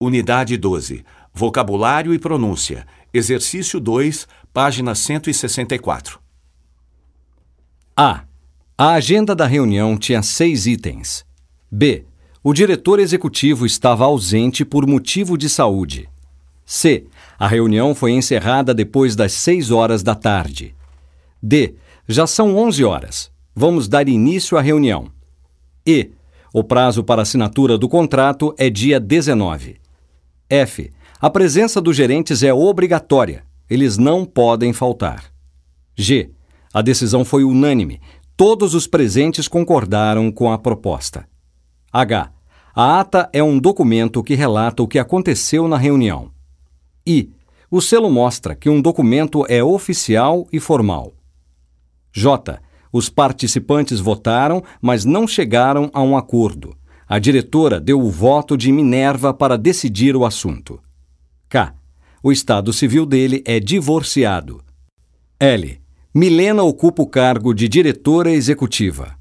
Unidade 12. Vocabulário e pronúncia. Exercício 2, página 164. A. A agenda da reunião tinha seis itens. B. O diretor executivo estava ausente por motivo de saúde. C. A reunião foi encerrada depois das seis horas da tarde. D. Já são onze horas. Vamos dar início à reunião. E. O prazo para assinatura do contrato é dia 19. F. A presença dos gerentes é obrigatória. Eles não podem faltar. G. A decisão foi unânime. Todos os presentes concordaram com a proposta. H. A ata é um documento que relata o que aconteceu na reunião. I. O selo mostra que um documento é oficial e formal. J. Os participantes votaram, mas não chegaram a um acordo. A diretora deu o voto de Minerva para decidir o assunto. K. O estado civil dele é divorciado. L. Milena ocupa o cargo de diretora executiva.